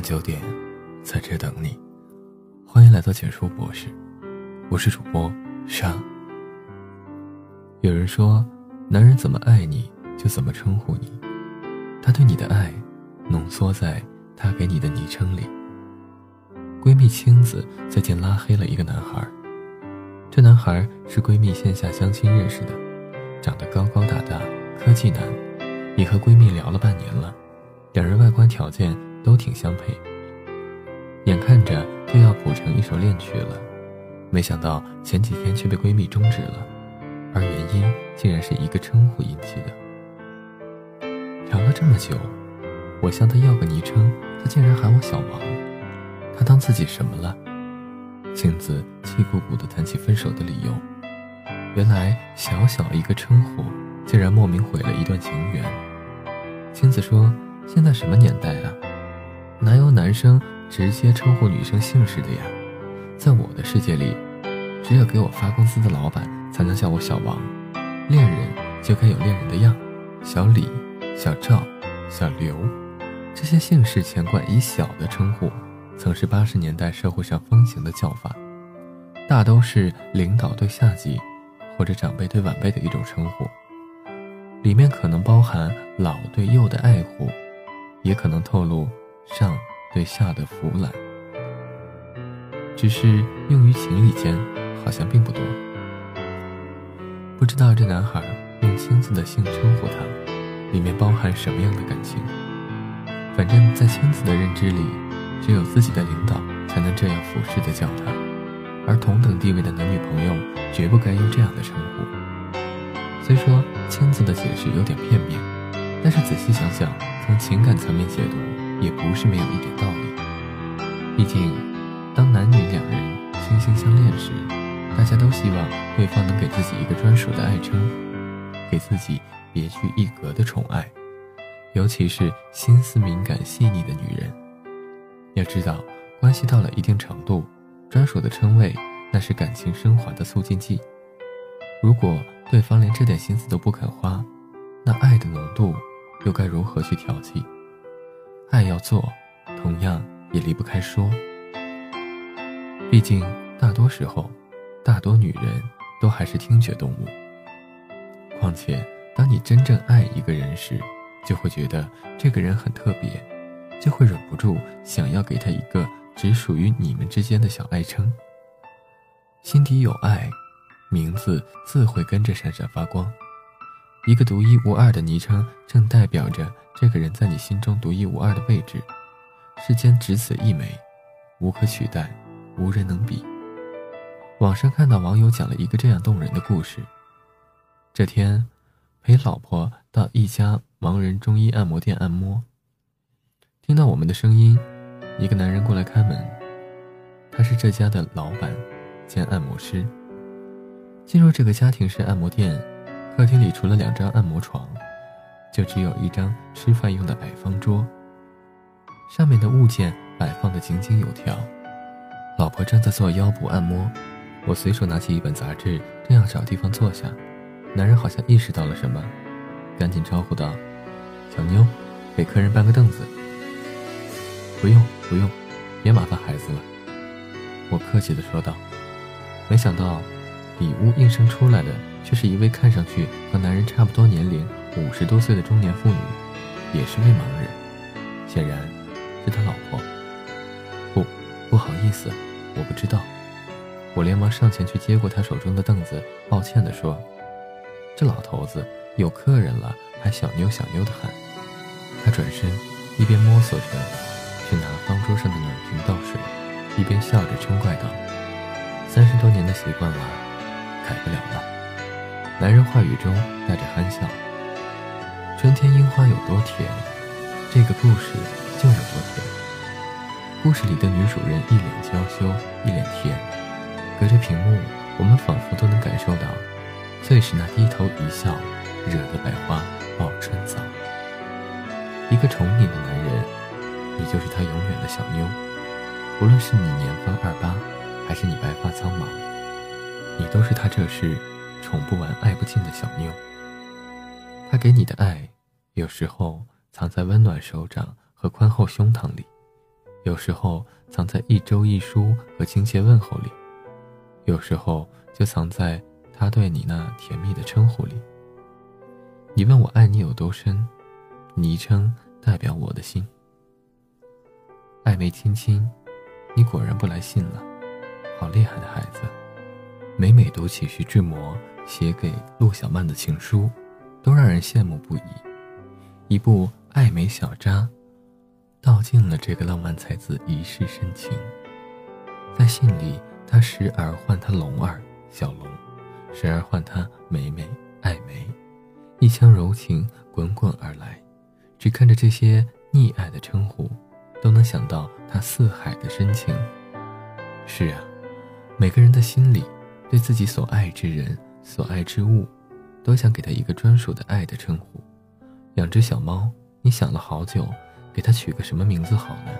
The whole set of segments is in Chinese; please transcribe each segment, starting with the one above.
晚九点，在这等你。欢迎来到简书博士，我是主播沙。有人说，男人怎么爱你就怎么称呼你，他对你的爱浓缩在他给你的昵称里。闺蜜青子最近拉黑了一个男孩，这男孩是闺蜜线下相亲认识的，长得高高大大，科技男，也和闺蜜聊了半年了，两人外观条件。都挺相配，眼看着就要谱成一首恋曲了，没想到前几天却被闺蜜终止了，而原因竟然是一个称呼引起的。聊了这么久，我向他要个昵称，他竟然喊我小王，他当自己什么了？青子气鼓鼓地谈起分手的理由，原来小小一个称呼，竟然莫名毁了一段情缘。青子说：“现在什么年代啊？”哪有男生直接称呼女生姓氏的呀？在我的世界里，只有给我发工资的老板才能叫我小王，恋人就该有恋人的样，小李、小赵、小刘，这些姓氏前冠以小的称呼，曾是八十年代社会上风行的叫法，大都是领导对下级或者长辈对晚辈的一种称呼，里面可能包含老对幼的爱护，也可能透露。上对下的腐懒，只是用于情侣间，好像并不多。不知道这男孩用青子的姓称呼他，里面包含什么样的感情？反正，在青子的认知里，只有自己的领导才能这样俯视的叫他，而同等地位的男女朋友绝不该用这样的称呼。虽说青子的解释有点片面，但是仔细想想，从情感层面解读。也不是没有一点道理。毕竟，当男女两人心心相恋时，大家都希望对方能给自己一个专属的爱称，给自己别具一格的宠爱。尤其是心思敏感细腻的女人，要知道，关系到了一定程度，专属的称谓那是感情升华的促进剂。如果对方连这点心思都不肯花，那爱的浓度又该如何去调剂？爱要做，同样也离不开说。毕竟大多时候，大多女人都还是听觉动物。况且，当你真正爱一个人时，就会觉得这个人很特别，就会忍不住想要给他一个只属于你们之间的小爱称。心底有爱，名字自会跟着闪闪发光。一个独一无二的昵称，正代表着这个人在你心中独一无二的位置。世间只此一枚，无可取代，无人能比。网上看到网友讲了一个这样动人的故事：这天，陪老婆到一家盲人中医按摩店按摩，听到我们的声音，一个男人过来开门，他是这家的老板兼按摩师。进入这个家庭式按摩店。客厅里除了两张按摩床，就只有一张吃饭用的矮方桌。上面的物件摆放的井井有条。老婆正在做腰部按摩，我随手拿起一本杂志，正要找地方坐下，男人好像意识到了什么，赶紧招呼道：“小妞，给客人搬个凳子。”“不用，不用，别麻烦孩子了。”我客气地说道。没想到，里屋应声出来的。却是一位看上去和男人差不多年龄、五十多岁的中年妇女，也是位盲人，显然是他老婆。不，不好意思，我不知道。我连忙上前去接过他手中的凳子，抱歉地说：“这老头子有客人了，还小妞小妞的喊。”他转身，一边摸索着去拿方桌上的暖瓶倒水，一边笑着嗔怪道：“三十多年的习惯了，改不了了。”男人话语中带着憨笑。春天樱花有多甜，这个故事就有多甜。故事里的女主人一脸娇羞，一脸甜。隔着屏幕，我们仿佛都能感受到，最是那低头一笑，惹得百花报春早。一个宠你的男人，你就是他永远的小妞。无论是你年方二八，还是你白发苍茫，你都是他这世。宠不完、爱不尽的小妞，他给你的爱，有时候藏在温暖手掌和宽厚胸膛里，有时候藏在一周一书和亲切问候里，有时候就藏在他对你那甜蜜的称呼里。你问我爱你有多深，昵称代表我的心。暧昧亲亲，你果然不来信了，好厉害的孩子！每每读起徐志摩写给陆小曼的情书，都让人羡慕不已。一部爱美小札，道尽了这个浪漫才子一世深情。在信里，他时而唤她龙儿、小龙，时而唤她美美、爱美，一腔柔情滚滚而来。只看着这些溺爱的称呼，都能想到他四海的深情。是啊，每个人的心里，对自己所爱之人、所爱之物，都想给他一个专属的爱的称呼。养只小猫，你想了好久，给它取个什么名字好呢？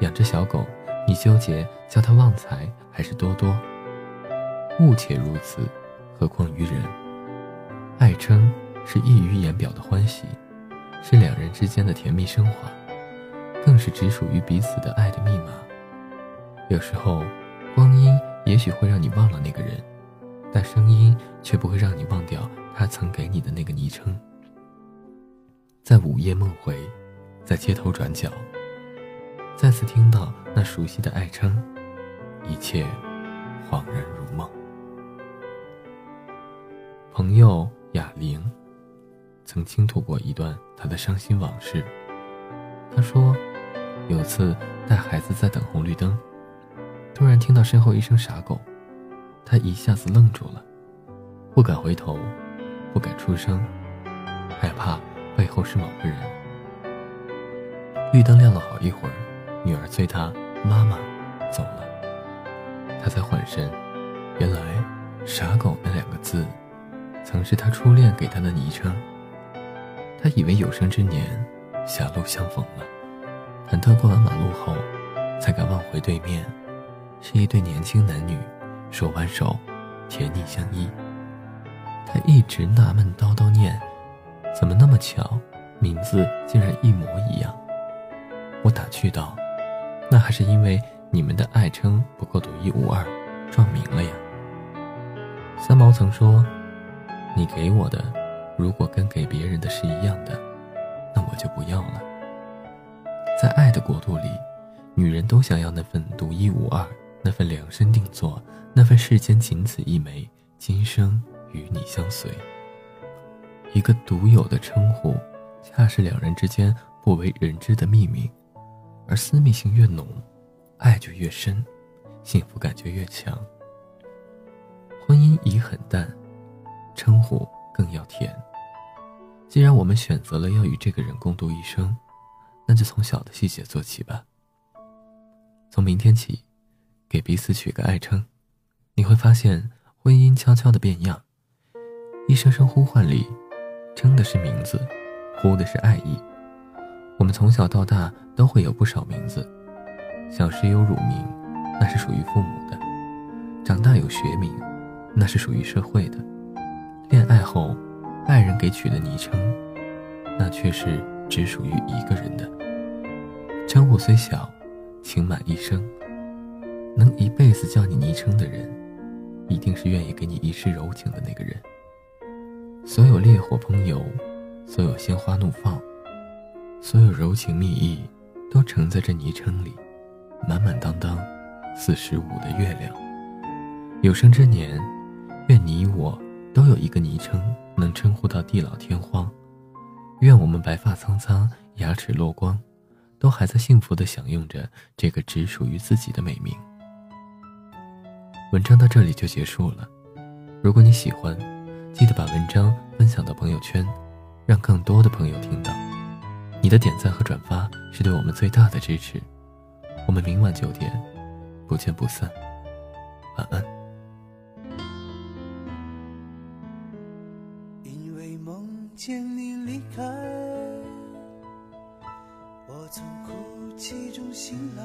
养只小狗，你纠结叫它旺财还是多多？物且如此，何况于人？爱称是溢于言表的欢喜，是两人之间的甜蜜升华，更是只属于彼此的爱的密码。有时候，光阴也许会让你忘了那个人，但声音却不会让你忘掉他曾给你的那个昵称。在午夜梦回，在街头转角，再次听到那熟悉的爱称，一切恍然如梦。朋友哑铃曾倾吐过一段他的伤心往事。他说，有次带孩子在等红绿灯，突然听到身后一声“傻狗”，他一下子愣住了，不敢回头，不敢出声，害怕。背后是某个人。绿灯亮了好一会儿，女儿催他：“妈妈，走了。”他才缓神，原来“傻狗”那两个字，曾是他初恋给他的昵称。他以为有生之年狭路相逢了，忐忑过完马路后，才敢望回对面，是一对年轻男女，手挽手，甜蜜相依。他一直纳闷叨叨念。怎么那么巧，名字竟然一模一样？我打趣道：“那还是因为你们的爱称不够独一无二，撞名了呀。”三毛曾说：“你给我的，如果跟给别人的是一样的，那我就不要了。”在爱的国度里，女人都想要那份独一无二，那份量身定做，那份世间仅此一枚，今生与你相随。一个独有的称呼，恰是两人之间不为人知的秘密，而私密性越浓，爱就越深，幸福感就越强。婚姻已很淡，称呼更要甜。既然我们选择了要与这个人共度一生，那就从小的细节做起吧。从明天起，给彼此取个爱称，你会发现婚姻悄悄的变样，一声声呼唤里。称的是名字，呼的是爱意。我们从小到大都会有不少名字，小时有乳名，那是属于父母的；长大有学名，那是属于社会的；恋爱后，爱人给取的昵称，那却是只属于一个人的。称呼虽小，情满一生。能一辈子叫你昵称的人，一定是愿意给你一世柔情的那个人。所有烈火烹油，所有鲜花怒放，所有柔情蜜意，都盛在这昵称里，满满当当，四十五的月亮。有生之年，愿你我都有一个昵称，能称呼到地老天荒。愿我们白发苍苍，牙齿落光，都还在幸福的享用着这个只属于自己的美名。文章到这里就结束了，如果你喜欢。记得把文章分享到朋友圈，让更多的朋友听到。你的点赞和转发是对我们最大的支持。我们明晚九点不见不散。晚安。因为梦见你离开，我从哭泣中醒来，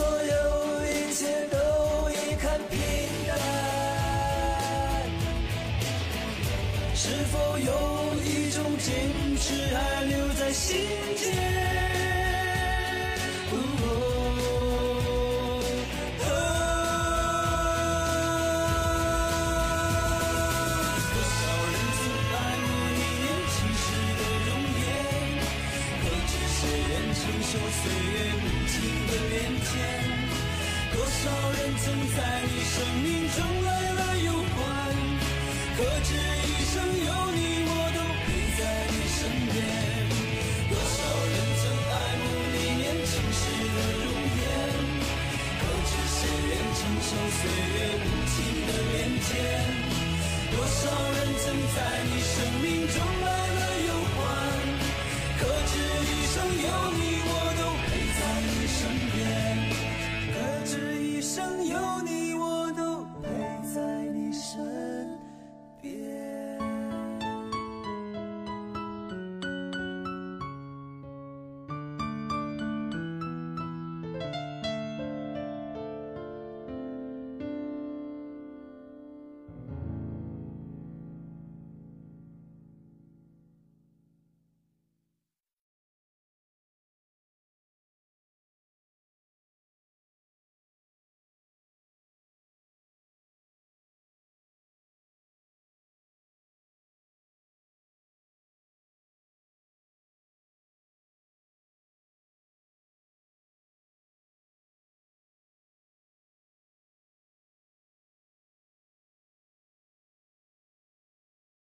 所有一切都已看平淡，是否有一种坚持还留在心间？多少人曾在你生命中